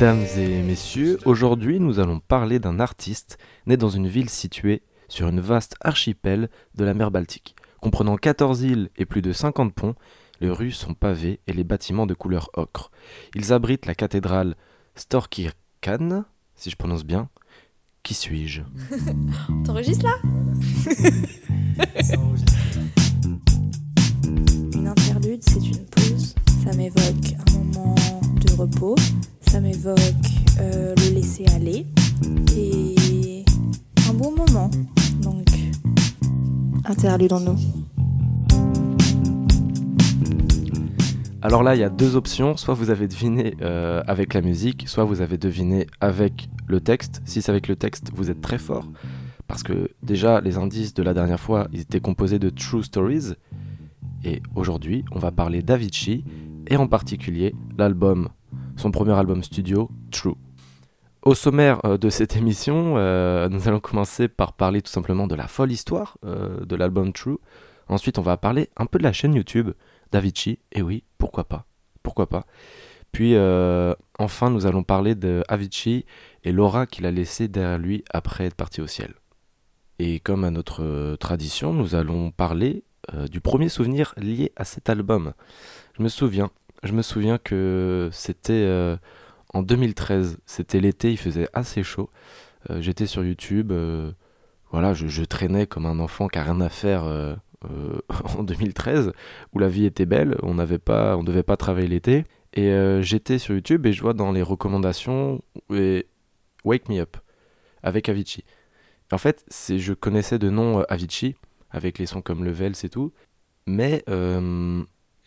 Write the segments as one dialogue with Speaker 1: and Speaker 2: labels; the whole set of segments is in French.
Speaker 1: Mesdames et messieurs, aujourd'hui nous allons parler d'un artiste né dans une ville située sur une vaste archipel de la mer Baltique. Comprenant 14 îles et plus de 50 ponts, les rues sont pavées et les bâtiments de couleur ocre. Ils abritent la cathédrale Storkirkan, si je prononce bien. Qui suis-je?
Speaker 2: T'enregistres là? Une interlude, c'est une pause. Ça m'évoque un moment de repos. Ça m'évoque euh, le laisser aller. Et un bon moment. Donc, interlude en nous.
Speaker 1: Alors là, il y a deux options. Soit vous avez deviné euh, avec la musique, soit vous avez deviné avec le texte. Si c'est avec le texte, vous êtes très fort. Parce que déjà, les indices de la dernière fois, ils étaient composés de True Stories. Et aujourd'hui, on va parler d'Avicii, et en particulier l'album, son premier album studio, True. Au sommaire euh, de cette émission, euh, nous allons commencer par parler tout simplement de la folle histoire de l'album True. Ensuite, on va parler un peu de la chaîne YouTube d'Avicii, et oui, pourquoi pas Pourquoi pas Puis euh, enfin, nous allons parler de Avicii et l'aura qu'il a laissé derrière lui après être parti au ciel. Et comme à notre euh, tradition, nous allons parler euh, du premier souvenir lié à cet album. Je me souviens, je me souviens que c'était en 2013, c'était l'été, il faisait assez chaud. J'étais sur YouTube, voilà, je, traînais comme un enfant qui a rien à faire euh, en 2013 où la vie était belle, on n'avait pas, on devait pas travailler l'été. Et euh, j'étais sur YouTube et je vois dans les recommandations et Wake Me Up avec Avicii. En fait, je connaissais de nom euh, Avicii avec les sons comme Level, c'est tout, mais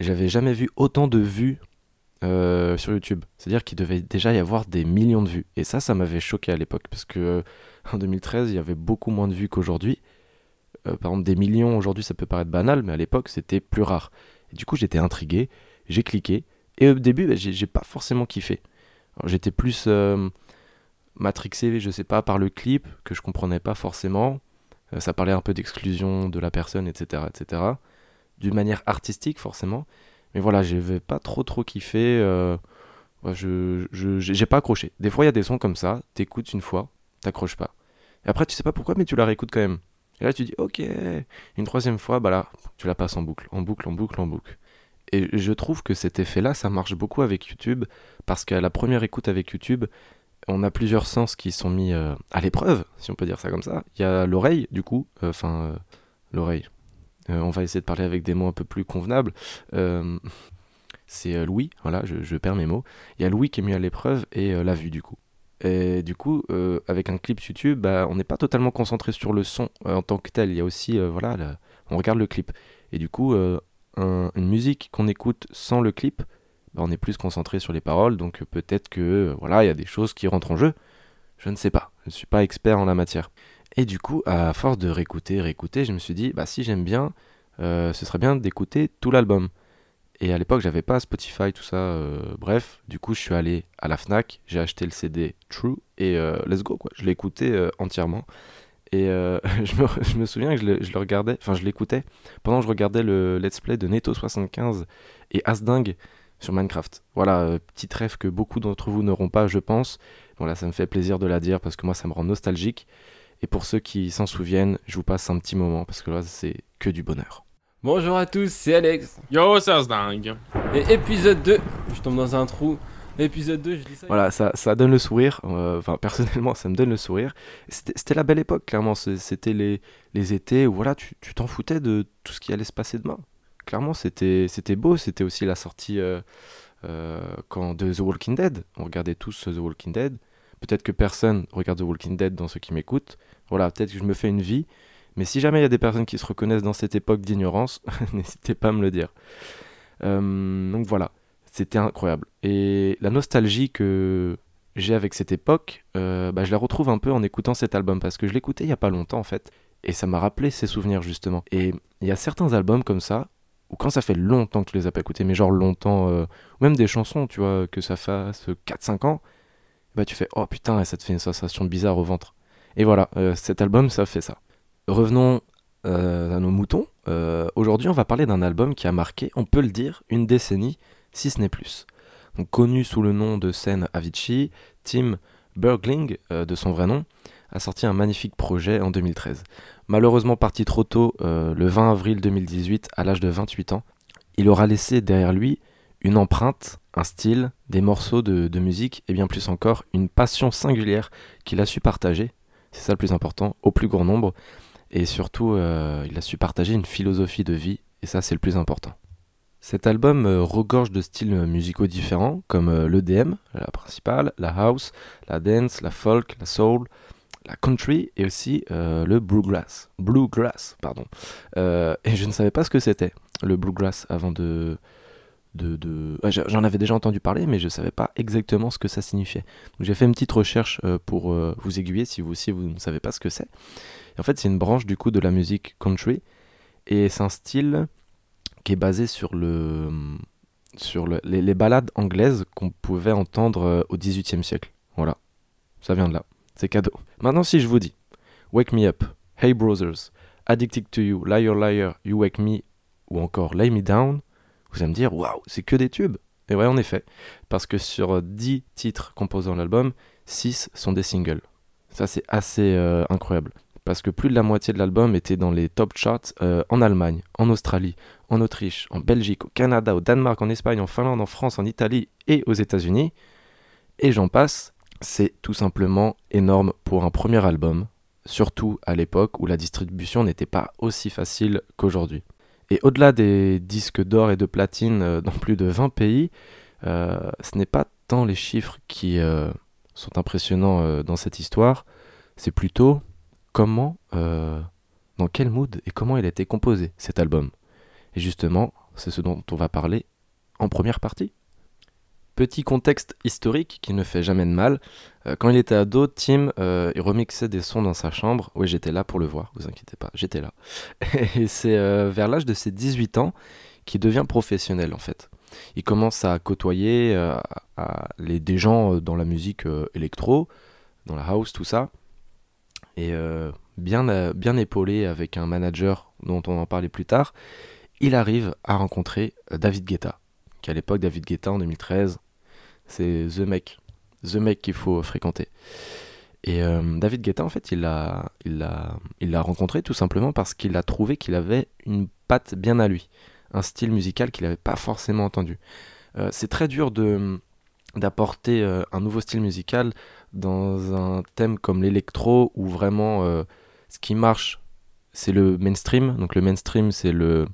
Speaker 1: j'avais jamais vu autant de vues sur YouTube. C'est-à-dire qu'il devait déjà y avoir des millions de vues. Et ça, ça m'avait choqué à l'époque parce que en 2013, il y avait beaucoup moins de vues qu'aujourd'hui. Euh, par exemple, des millions aujourd'hui, ça peut paraître banal, mais à l'époque, c'était plus rare. Et du coup, j'étais intrigué, j'ai cliqué, et au début, bah, j'ai pas forcément kiffé. J'étais plus euh, matrixé, je sais pas, par le clip, que je comprenais pas forcément. Euh, ça parlait un peu d'exclusion de la personne, etc., etc. D'une manière artistique, forcément. Mais voilà, j'avais pas trop trop kiffé. je j'ai pas accroché. Des fois, il y a des sons comme ça, t'écoutes une fois, t'accroches pas. Et après, tu sais pas pourquoi, mais tu la réécoutes quand même. Et là, tu dis, ok, une troisième fois, bah là, tu la passes en boucle, en boucle, en boucle, en boucle. Et je trouve que cet effet-là, ça marche beaucoup avec YouTube, parce qu'à la première écoute avec YouTube, on a plusieurs sens qui sont mis euh, à l'épreuve, si on peut dire ça comme ça. Il y a l'oreille, du coup, euh, enfin, euh, l'oreille. On va essayer de parler avec des mots un peu plus convenables. c'est Louis, voilà, je, perds mes mots. Il y a Louis qui est mis à l'épreuve et la vue, du coup. Et du coup, euh, avec un clip YouTube, bah, on n'est pas totalement concentré sur le son euh, en tant que tel. Il y a aussi, euh, voilà, on regarde le clip. Et du coup, une musique qu'on écoute sans le clip, bah, on est plus concentré sur les paroles. Donc peut-être que, voilà, il y a des choses qui rentrent en jeu. Je ne sais pas. Je ne suis pas expert en la matière. Et du coup, à force de réécouter, réécouter, je me suis dit, bah si j'aime bien, ce serait bien d'écouter tout l'album. Et à l'époque, j'avais pas Spotify, tout ça. Euh, bref, du coup, je suis allé à la Fnac, j'ai acheté le CD True et euh, let's go, quoi. Je l'ai écouté euh, entièrement. Et je me, je, me, souviens que je le, regardais, enfin, je l'écoutais pendant que je regardais le let's play de Neto75 et Asding sur Minecraft. Voilà, petit rêve que beaucoup d'entre vous n'auront pas, je pense. Voilà, ça me fait plaisir de la dire parce que moi, ça me rend nostalgique. Et pour ceux qui s'en souviennent, je vous passe un petit moment parce que là, c'est que du bonheur.
Speaker 3: Bonjour à tous, c'est Alex.
Speaker 4: Yo, c'est dingue.
Speaker 3: Et épisode 2, je tombe dans un trou. Épisode 2, je dis ça.
Speaker 1: Voilà, ça, ça donne le sourire. Euh, enfin, personnellement, ça me donne le sourire. C'était la belle époque, clairement. C'était les, les étés où voilà, tu t'en foutais de tout ce qui allait se passer demain. Clairement, c'était beau. C'était aussi la sortie euh, euh, quand, de The Walking Dead. On regardait tous The Walking Dead. Peut-être que personne regarde The Walking Dead dans ceux qui m'écoutent. Voilà, peut-être que je me fais une vie. Mais si jamais il y a des personnes qui se reconnaissent dans cette époque d'ignorance, n'hésitez pas à me le dire. Euh, donc voilà, c'était incroyable. Et la nostalgie que j'ai avec cette époque, euh, bah, je la retrouve un peu en écoutant cet album, parce que je l'écoutais il n'y a pas longtemps en fait, et ça m'a rappelé ces souvenirs justement. Et il y a certains albums comme ça, ou quand ça fait longtemps que tu les as pas écoutés, mais genre longtemps, euh, ou même des chansons, tu vois, que ça fasse 4-5 ans, bah tu fais, oh putain, ça te fait une sensation bizarre au ventre. Et voilà, cet album, ça fait ça. Revenons euh, à nos moutons. Euh, aujourd'hui, on va parler d'un album qui a marqué, on peut le dire, une décennie, si ce n'est plus. Connu sous le nom de scène Avicii, Tim Bergling, euh, de son vrai nom, a sorti un magnifique projet en 2013. Malheureusement parti trop tôt, euh, le 20 avril 2018, à l'âge de 28 ans, il aura laissé derrière lui une empreinte, un style, des morceaux de, musique et bien plus encore une passion singulière qu'il a su partager, c'est ça le plus important, au plus grand nombre. Et surtout, euh, il a su partager une philosophie de vie, et ça c'est le plus important. Cet album euh, regorge de styles musicaux différents, comme euh, l'EDM, la principale, la house, la dance, la folk, la soul, la country et aussi euh, le bluegrass. Bluegrass, pardon. Euh, et je ne savais pas ce que c'était, le bluegrass, avant de... de, de... j'a- J'en avais déjà entendu parler, mais je ne savais pas exactement ce que ça signifiait. Donc j'ai fait une petite recherche euh, pour euh, vous aiguiller si vous aussi vous ne savez pas ce que c'est. En fait, c'est une branche du coup de la musique country, et c'est un style qui est basé sur le sur le- les, les ballades anglaises qu'on pouvait entendre euh, au XVIIIe siècle. Voilà, ça vient de là. C'est cadeau. Maintenant, si je vous dis Wake Me Up, Hey Brothers, Addicted to You, Liar Liar, You Wake Me, ou encore Lay Me Down, vous allez me dire Waouh, c'est que des tubes. Et ouais, en effet, parce que sur euh, 10 titres composant l'album, 6 sont des singles. Ça, c'est assez euh, incroyable. Parce que plus de la moitié de l'album était dans les top charts euh, en Allemagne, en Australie, en Autriche, en Belgique, au Canada, au Danemark, en Espagne, en Finlande, en France, en Italie et aux États-Unis. Et j'en passe. C'est tout simplement énorme pour un premier album, surtout à l'époque où la distribution n'était pas aussi facile qu'aujourd'hui. Et au-delà des disques d'or et de platine euh, dans plus de 20 pays, euh, ce n'est pas tant les chiffres qui euh, sont impressionnants dans cette histoire, c'est plutôt comment, dans quel mood et comment il a été composé cet album. Et justement, c'est ce dont on va parler en première partie. Petit contexte historique qui ne fait jamais de mal. Euh, quand il était ado, Tim, euh, remixait des sons dans sa chambre. Oui, j'étais là pour le voir, vous inquiétez pas, j'étais là. Et c'est euh, vers l'âge de ses 18 ans qu'il devient professionnel en fait. Il commence à côtoyer des gens dans la musique électro, dans la house, tout ça. Et bien, épaulé avec un manager dont on en parlait plus tard, il arrive à rencontrer David Guetta. Qu'à l'époque, David Guetta en 2013, c'est The Mec. The Mec qu'il faut fréquenter. Et euh, David Guetta, en fait, il l'a il il rencontré tout simplement parce qu'il a trouvé qu'il avait une patte bien à lui. Un style musical qu'il n'avait pas forcément entendu. Euh, c'est très dur d'apporter euh, un nouveau style musical dans un thème comme l'électro où vraiment ce qui marche c'est le mainstream donc le mainstream c'est le,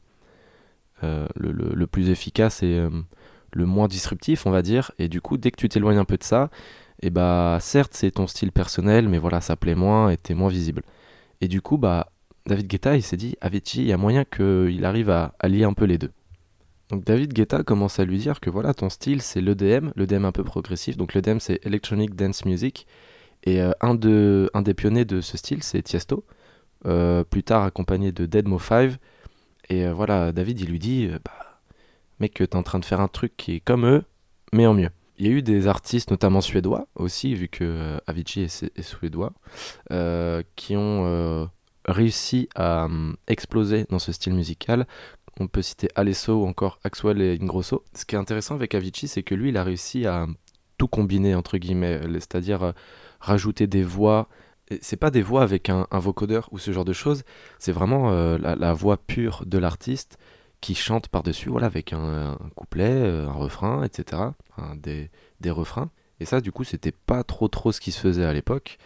Speaker 1: le, le- plus efficace et euh, le moins disruptif on va dire et du coup dès que tu t'éloignes un peu de ça et bah certes c'est ton style personnel mais voilà ça plaît moins et t'es moins visible et du coup bah David Guetta il s'est dit Avicii il y a moyen qu'il arrive à allier un peu les deux donc David Guetta commence à lui dire que voilà ton style c'est l'EDM, l'EDM un peu progressif. Donc l'EDM c'est Electronic Dance Music. Et euh, un, de, un des pionniers de ce style c'est Tiesto, euh, plus tard accompagné de Deadmo 5. Et euh, voilà, David il lui dit euh, bah, mec t'es en train de faire un truc qui est comme eux, mais en mieux. Il y a eu des artistes, notamment suédois aussi, vu que euh, Avicii est, suédois, qui ont réussi à exploser dans ce style musical, on peut citer Alesso ou encore Axwell et Ingrosso. Ce qui est intéressant avec Avicii, c'est que lui, il a réussi à tout combiner, entre guillemets, c'est-à-dire rajouter des voix. C'est pas des voix avec un, vocodeur ou ce genre de choses, c'est vraiment euh, la, la voix pure de l'artiste qui chante par-dessus, voilà, avec un, couplet, euh, un refrain, etc. Des, des refrains. Et ça, du coup, c'était pas trop trop ce qui se faisait à l'époque.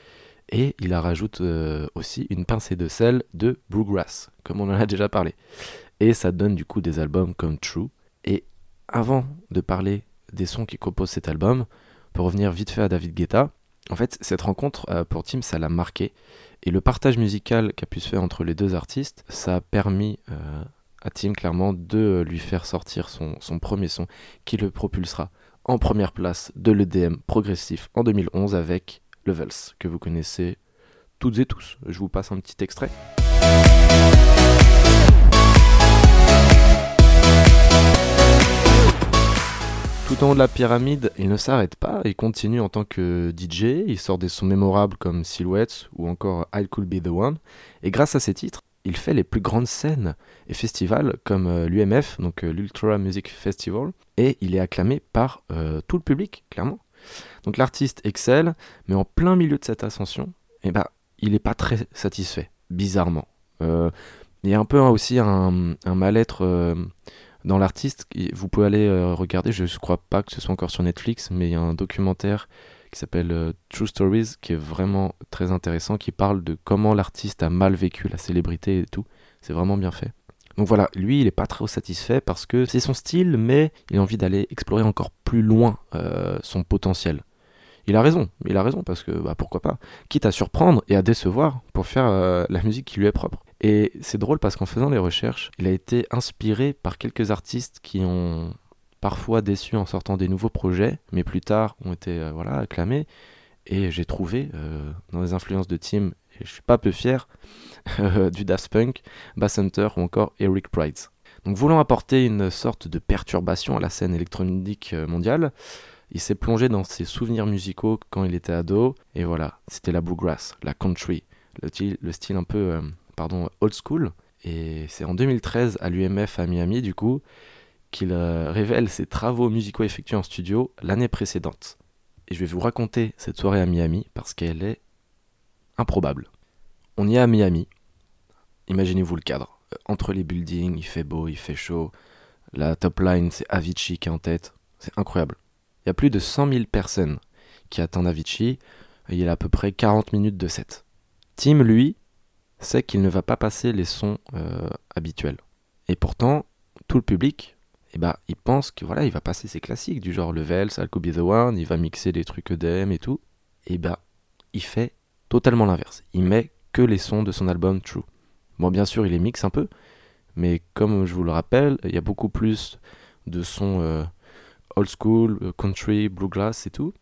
Speaker 1: Et il a rajoute euh, aussi une pincée de sel de bluegrass, comme on en a déjà parlé. Et ça donne du coup des albums comme True. Et avant de parler des sons qui composent cet album, pour revenir vite fait à David Guetta, en fait, cette rencontre euh, pour Tim, ça l'a marqué. Et le partage musical qui a pu se faire entre les deux artistes, ça a permis euh, à Tim clairement de lui faire sortir son, son premier son qui le propulsera en première place de l'EDM progressif en 2011 avec Levels, que vous connaissez toutes et tous. Je vous passe un petit extrait. De la pyramide, il ne s'arrête pas, il continue en tant que DJ, il sort des sons mémorables comme Silhouettes ou encore I Could Be The One, et grâce à ces titres, il fait les plus grandes scènes et festivals comme euh, l'UMF, donc euh, l'Ultra Music Festival, et il est acclamé par euh, tout le public, clairement. Donc l'artiste excelle, mais en plein milieu de cette ascension, eh ben, il n'est pas très satisfait, bizarrement. Il y a un peu aussi un, mal-être dans l'artiste. Vous pouvez aller euh, regarder, je ne crois pas que ce soit encore sur Netflix, mais il y a un documentaire qui s'appelle euh, True Stories qui est vraiment très intéressant, qui parle de comment l'artiste a mal vécu la célébrité et tout. C'est vraiment bien fait. Donc voilà, lui, il n'est pas trop satisfait parce que c'est son style, mais il a envie d'aller explorer encore plus loin euh, son potentiel. Il a raison, il a raison parce que bah, pourquoi pas. Quitte à surprendre et à décevoir pour faire euh, la musique qui lui est propre. Et c'est drôle parce qu'en faisant les recherches, il a été inspiré par quelques artistes qui ont parfois déçu en sortant des nouveaux projets, mais plus tard ont été euh, voilà, acclamés. Et j'ai trouvé euh, dans les influences de Tim, et je suis pas peu fier, du Daft Punk, Bass Hunter ou encore Eric Prydz. Donc voulant apporter une sorte de perturbation à la scène électronique mondiale, il s'est plongé dans ses souvenirs musicaux quand il était ado, et voilà, c'était la bluegrass, la country, le, style- le style un peu euh, pardon, old school. Et c'est en 2013 à l'UMF à Miami, du coup, qu'il euh, révèle ses travaux musicaux effectués en studio l'année précédente. Et je vais vous raconter cette soirée à Miami parce qu'elle est improbable. On y est à Miami. Imaginez-vous le cadre. Entre les buildings, il fait beau, il fait chaud. La top line, c'est Avicii qui est en tête. C'est incroyable. Il y a plus de 100 000 personnes qui attendent Avicii. Et il a à peu près 40 minutes de set. Tim, lui, sait qu'il ne va pas passer les sons euh, habituels. Et pourtant, tout le public, eh ben, il pense que voilà, il va passer ses classiques du genre Levels, I'll Be The One, il va mixer des trucs EDM et tout. Et ben, il fait totalement l'inverse. Il met que les sons de son album True. Bon, bien sûr, il les mixe un peu, mais comme je vous le rappelle, il y a beaucoup plus de sons euh, old school, euh, country, bluegrass et tout,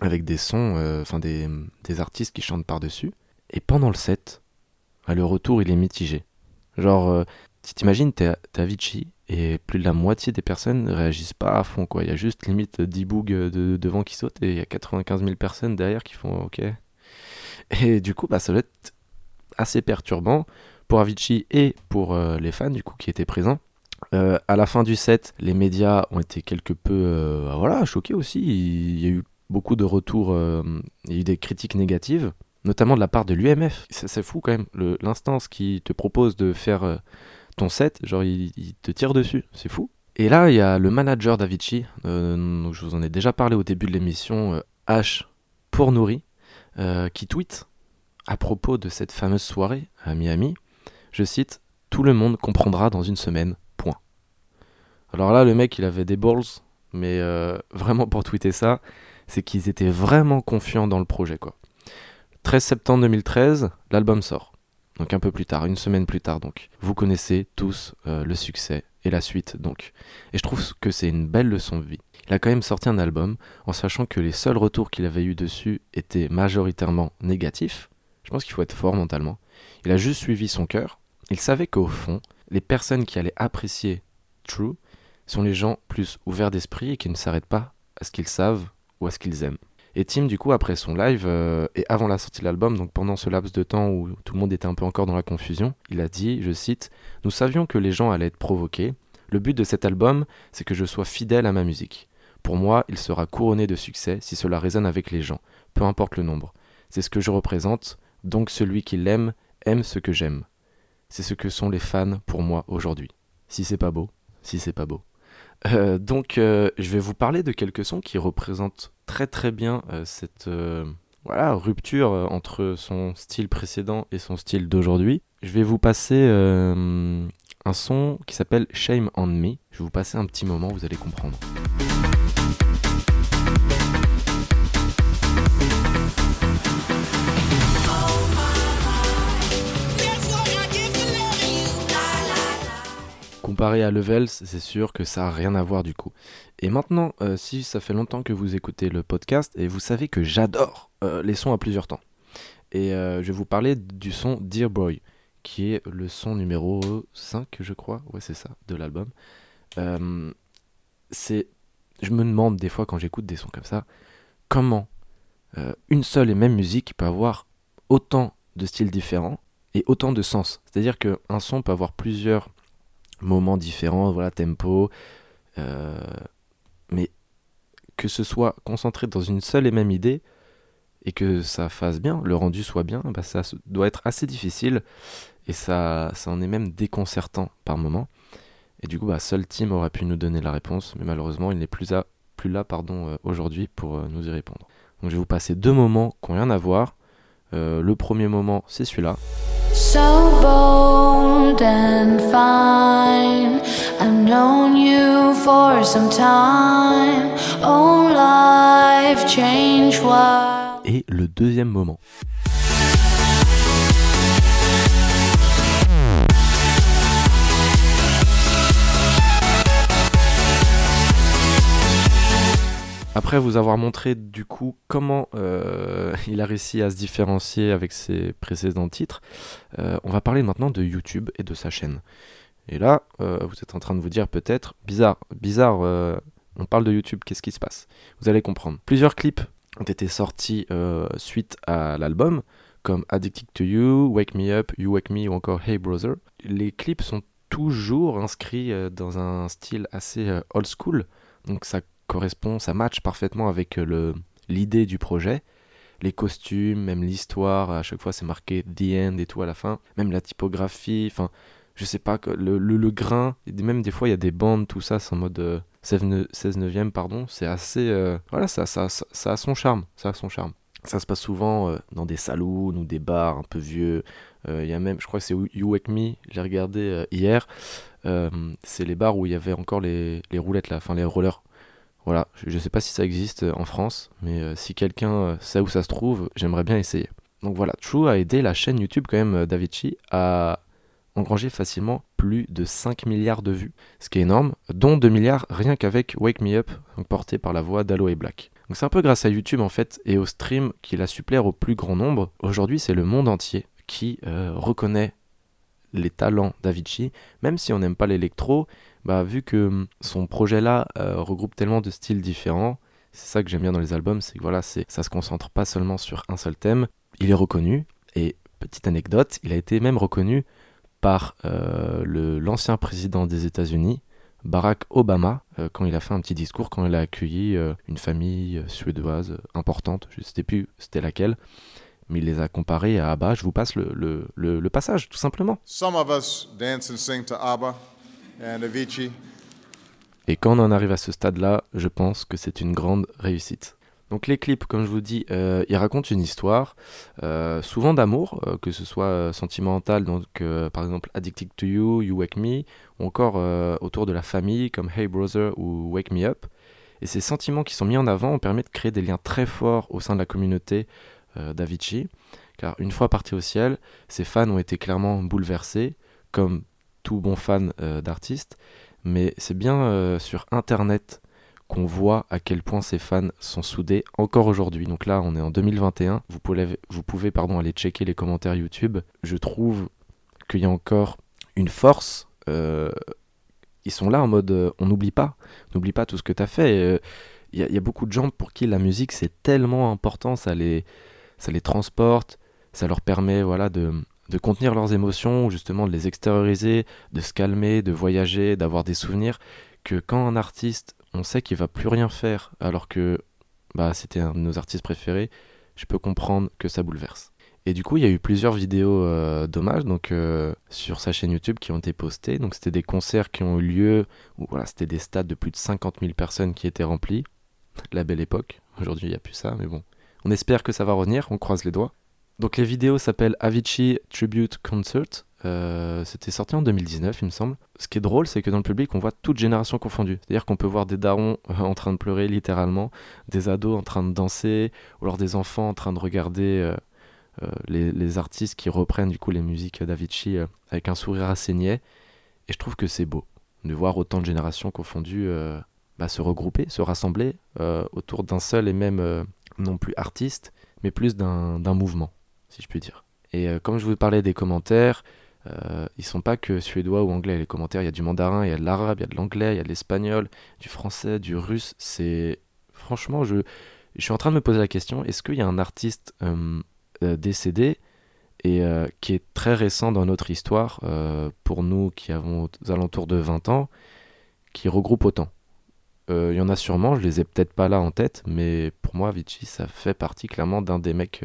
Speaker 1: avec des sons, euh, enfin des, des artistes qui chantent par-dessus. Et pendant le set, à le retour, il est mitigé. Genre, euh, si t'imagines, t'es t'es Avicii et plus de la moitié des personnes réagissent pas à fond, quoi. Il y a juste limite 10 bougs de, devant qui sautent et il y a 95 000 personnes derrière qui font OK. Et du coup, bah, ça doit être assez perturbant pour Avicii et pour euh, les fans, du coup, qui étaient présents. Euh, à la fin du set, les médias ont été quelque peu euh, voilà, choqués aussi. Il y a eu beaucoup de retours, euh, il y a eu des critiques négatives, notamment de la part de l'UMF. C'est fou quand même, l'instance qui te propose de faire euh, ton set, genre il, il te tire dessus, c'est fou. Et là, il y a le manager d'Avicii, euh, je vous en ai déjà parlé au début de l'émission, H pour Nourri, qui tweet à propos de cette fameuse soirée à Miami. Je cite Tout le monde comprendra dans une semaine. Alors là, le mec, il avait des balls, mais euh, vraiment pour tweeter ça, c'est qu'ils étaient vraiment confiants dans le projet, quoi. 13 septembre 2013, l'album sort. Donc un peu plus tard, une semaine plus tard, donc. Vous connaissez tous euh, le succès et la suite, donc. Et je trouve que c'est une belle leçon de vie. Il a quand même sorti un album en sachant que les seuls retours qu'il avait eu dessus étaient majoritairement négatifs. Je pense qu'il faut être fort mentalement. Il a juste suivi son cœur. Il savait qu'au fond, les personnes qui allaient apprécier True sont les gens plus ouverts d'esprit et qui ne s'arrêtent pas à ce qu'ils savent ou à ce qu'ils aiment. Et Tim, du coup, après son live euh, et avant la sortie de l'album, donc pendant ce laps de temps où tout le monde était un peu encore dans la confusion, il a dit, je cite, Nous savions que les gens allaient être provoqués. Le but de cet album, c'est que je sois fidèle à ma musique. Pour moi, il sera couronné de succès si cela résonne avec les gens, peu importe le nombre. C'est ce que je représente, donc celui qui l'aime aime ce que j'aime. C'est ce que sont les fans pour moi aujourd'hui. Si c'est pas beau, si c'est pas beau. Euh, donc, euh, je vais vous parler de quelques sons qui représentent très très bien euh, cette voilà, rupture entre son style précédent et son style d'aujourd'hui. Je vais vous passer un son qui s'appelle Shame on Me. Je vais vous passer un petit moment, vous allez comprendre. Comparé à Levels, c'est sûr que ça a rien à voir du coup. Et maintenant, euh, si ça fait longtemps que vous écoutez le podcast, et vous savez que j'adore euh, les sons à plusieurs temps. Et euh, je vais vous parler du son Dear Boy, qui est le son numéro 5, je crois. Ouais, c'est ça, de l'album. C'est... Je me demande des fois quand j'écoute des sons comme ça, comment une seule et même musique peut avoir autant de styles différents et autant de sens. C'est-à-dire qu'un son peut avoir plusieurs moments différents, voilà, tempo, euh, mais que ce soit concentré dans une seule et même idée et que ça fasse bien, le rendu soit bien, bah ça doit être assez difficile et ça, ça en est même déconcertant par moment. Et du coup, bah, seul Tim aurait pu nous donner la réponse, mais malheureusement, il n'est plus, plus là euh, aujourd'hui pour euh, nous y répondre. Donc je vais vous passer deux moments qui n'ont rien à voir. Euh, le premier moment, c'est celui-là. So bold and fine. I've known you for some time. Oh, life change Et le deuxième moment. Après vous avoir montré du coup comment euh, il a réussi à se différencier avec ses précédents titres, euh, on va parler maintenant de YouTube et de sa chaîne. Et là, euh, vous êtes en train de vous dire peut-être, bizarre, bizarre, on parle de YouTube, qu'est-ce qui se passe? Vous allez comprendre. Plusieurs clips ont été sortis suite à l'album, comme Addicted to You, Wake Me Up, You Wake Me ou encore Hey Brother. Les clips sont toujours inscrits dans un style assez old school, donc ça correspond, ça match parfaitement avec euh, le, l'idée du projet. Les costumes, même l'histoire, à chaque fois c'est marqué The End et tout à la fin. Même la typographie, enfin, je sais pas, le, le, le, grain, même des fois il y a des bandes, tout ça, c'est en mode 16, euh, 16 neuvième, pardon. C'est assez. Euh, voilà, ça, ça, ça, a son charme. Ça a son charme. Ça se passe souvent dans des salons ou des bars un peu vieux. Il y a même, je crois que c'est You Wake Me, j'ai regardé hier. c'est les bars où il y avait encore les, les roulettes là, enfin les rollers. Voilà, je ne sais pas si ça existe euh, en France, mais euh, si quelqu'un euh, sait où ça se trouve, j'aimerais bien essayer. Donc voilà, True a aidé la chaîne YouTube quand même d'Avicii à engranger facilement plus de 5 milliards de vues, ce qui est énorme, dont 2 milliards rien qu'avec Wake Me Up, porté par la voix d'Aloe Black. Donc c'est un peu grâce à YouTube en fait et au stream qu'il a su au plus grand nombre. Aujourd'hui c'est le monde entier qui reconnaît les talents d'Avicii, même si on n'aime pas l'électro, bah, vu que hum, son projet-là euh, regroupe tellement de styles différents, c'est ça que j'aime bien dans les albums, c'est que voilà, c'est, ça se concentre pas seulement sur un seul thème. Il est reconnu, et petite anecdote, il a été même reconnu par euh, le, l'ancien président des États-Unis, Barack Obama, euh, quand il a fait un petit discours, quand il a accueilli une famille suédoise importante, je ne sais plus c'était laquelle, mais il les a comparés à ABBA. Je vous passe le, le, le, passage, tout simplement. Some of us dance and sing to ABBA. Et quand on en arrive à ce stade-là, je pense que c'est une grande réussite. Donc les clips, comme je vous dis, euh, ils racontent une histoire, euh, souvent d'amour, euh, que ce soit sentimental, donc par exemple Addicted to You, You Wake Me, ou encore autour de la famille, comme Hey Brother ou Wake Me Up. Et ces sentiments qui sont mis en avant ont permis de créer des liens très forts au sein de la communauté d'Avicii, car une fois parti au ciel, ses fans ont été clairement bouleversés, comme tout bon fan euh, d'artistes, mais c'est bien euh, sur Internet qu'on voit à quel point ces fans sont soudés encore aujourd'hui. Donc là, on est en 2021. Vous pouvez, vous pouvez pardon, aller checker les commentaires YouTube. Je trouve qu'il y a encore une force. Euh, ils sont là en mode on n'oublie pas. N'oublie pas tout ce que tu as fait. Il y, y, a beaucoup de gens pour qui la musique c'est tellement important. Ça les, ça les transporte. Ça leur permet voilà, de, de contenir leurs émotions, justement de les extérioriser, de se calmer, de voyager, d'avoir des souvenirs, que quand un artiste, on sait qu'il va plus rien faire, alors que bah, c'était un de nos artistes préférés, je peux comprendre que ça bouleverse. Et du coup, il y a eu plusieurs vidéos euh, d'hommage euh, sur sa chaîne YouTube qui ont été postées. Donc c'était des concerts qui ont eu lieu où voilà, c'était des stades de plus de 50 000 personnes qui étaient remplis. La belle époque. Aujourd'hui, il n'y a plus ça, mais bon. On espère que ça va revenir, on croise les doigts. Donc les vidéos s'appellent Avicii Tribute Concert. Euh, c'était sorti en 2019, il me semble. Ce qui est drôle, c'est que dans le public, on voit toute génération confondue. C'est-à-dire qu'on peut voir des darons euh, en train de pleurer littéralement, des ados en train de danser, ou alors des enfants en train de regarder euh, les, artistes qui reprennent du coup les musiques d'Avicii avec un sourire niais. Et je trouve que c'est beau de voir autant de générations confondues bah, se regrouper, se rassembler autour d'un seul et même non plus artiste, mais plus d'un mouvement si je puis dire. Et euh, comme je vous parlais des commentaires, euh, ils sont pas que suédois ou anglais. Les commentaires, il y a du mandarin, il y a de l'arabe, il y a de l'anglais, il y a de l'espagnol, du français, du russe. C'est franchement, je, suis en train de me poser la question est-ce qu'il y a un artiste euh, euh, décédé et qui est très récent dans notre histoire, pour nous qui avons aux alentours de 20 ans, qui regroupe autant? Il y en a sûrement, je les ai peut-être pas là en tête, mais pour moi, Avicii, ça fait partie clairement d'un des mecs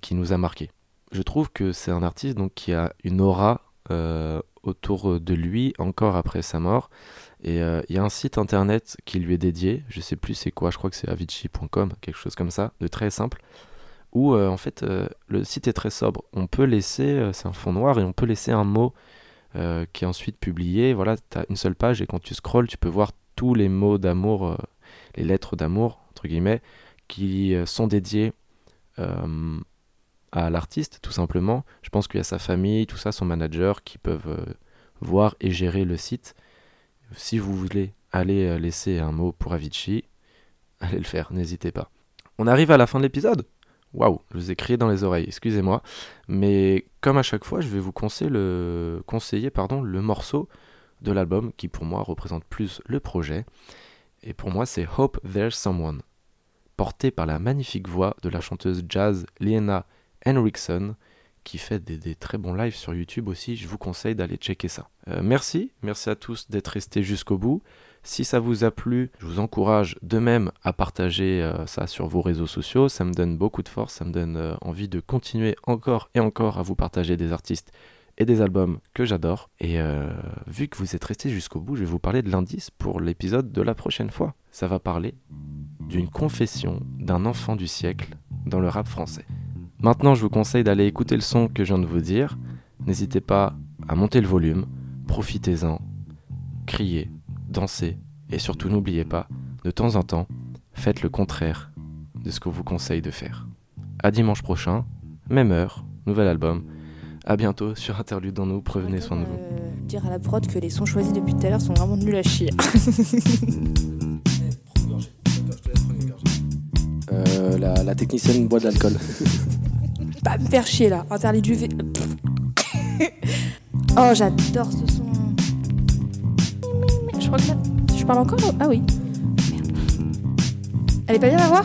Speaker 1: qui, nous a marqué. Je trouve que c'est un artiste donc, qui a une aura euh, autour de lui encore après sa mort. Et euh, il y a un site internet qui lui est dédié, je sais plus c'est quoi, je crois que c'est avicii.com, quelque chose comme ça, de très simple, où euh, en fait le site est très sobre. On peut laisser, c'est un fond noir, et on peut laisser un mot qui est ensuite publié. Voilà, tu as une seule page et quand tu scrolles, tu peux voir tous les mots d'amour, les lettres d'amour, entre guillemets, qui sont dédiées euh, à l'artiste, tout simplement. Je pense qu'il y a sa famille, tout ça, son manager, qui peuvent euh, voir et gérer le site. Si vous voulez aller euh, laisser un mot pour Avicii, allez le faire, n'hésitez pas. On arrive à la fin de l'épisode? Waouh, je vous ai crié dans les oreilles, excusez-moi. Mais comme à chaque fois, je vais vous conseiller le, conseiller, pardon, le morceau de l'album qui pour moi représente plus le projet. Et pour moi, c'est Hope There's Someone, porté par la magnifique voix de la chanteuse jazz Lena Henriksen, qui fait des, des très bons lives sur YouTube aussi. Je vous conseille d'aller checker ça. Euh, merci, merci à tous d'être restés jusqu'au bout. Si ça vous a plu, je vous encourage de même à partager euh, ça sur vos réseaux sociaux. Ça me donne beaucoup de force, ça me donne euh, envie de continuer encore et encore à vous partager des artistes et des albums que j'adore. Et euh, vu que vous êtes restés jusqu'au bout, je vais vous parler de l'indice pour l'épisode de la prochaine fois. Ça va parler d'une confession d'un enfant du siècle dans le rap français. Maintenant, je vous conseille d'aller écouter le son que je viens de vous dire. N'hésitez pas à monter le volume, profitez-en, criez, dansez et surtout n'oubliez pas, de temps en temps, faites le contraire de ce qu'on vous conseille de faire. À dimanche prochain, même heure, nouvel album. À bientôt sur Interlude dans nous, prenez soin de vous.
Speaker 2: Euh, dire à la prod que les sons choisis depuis tout à l'heure sont vraiment nuls à chier.
Speaker 1: Euh, la, la technicienne boit de l'alcool.
Speaker 2: Pas me faire chier là, interdit du V. oh, j'adore ce son. Je crois que là. Je parle encore? Ah oui. Merde. Elle est pas bien la voix?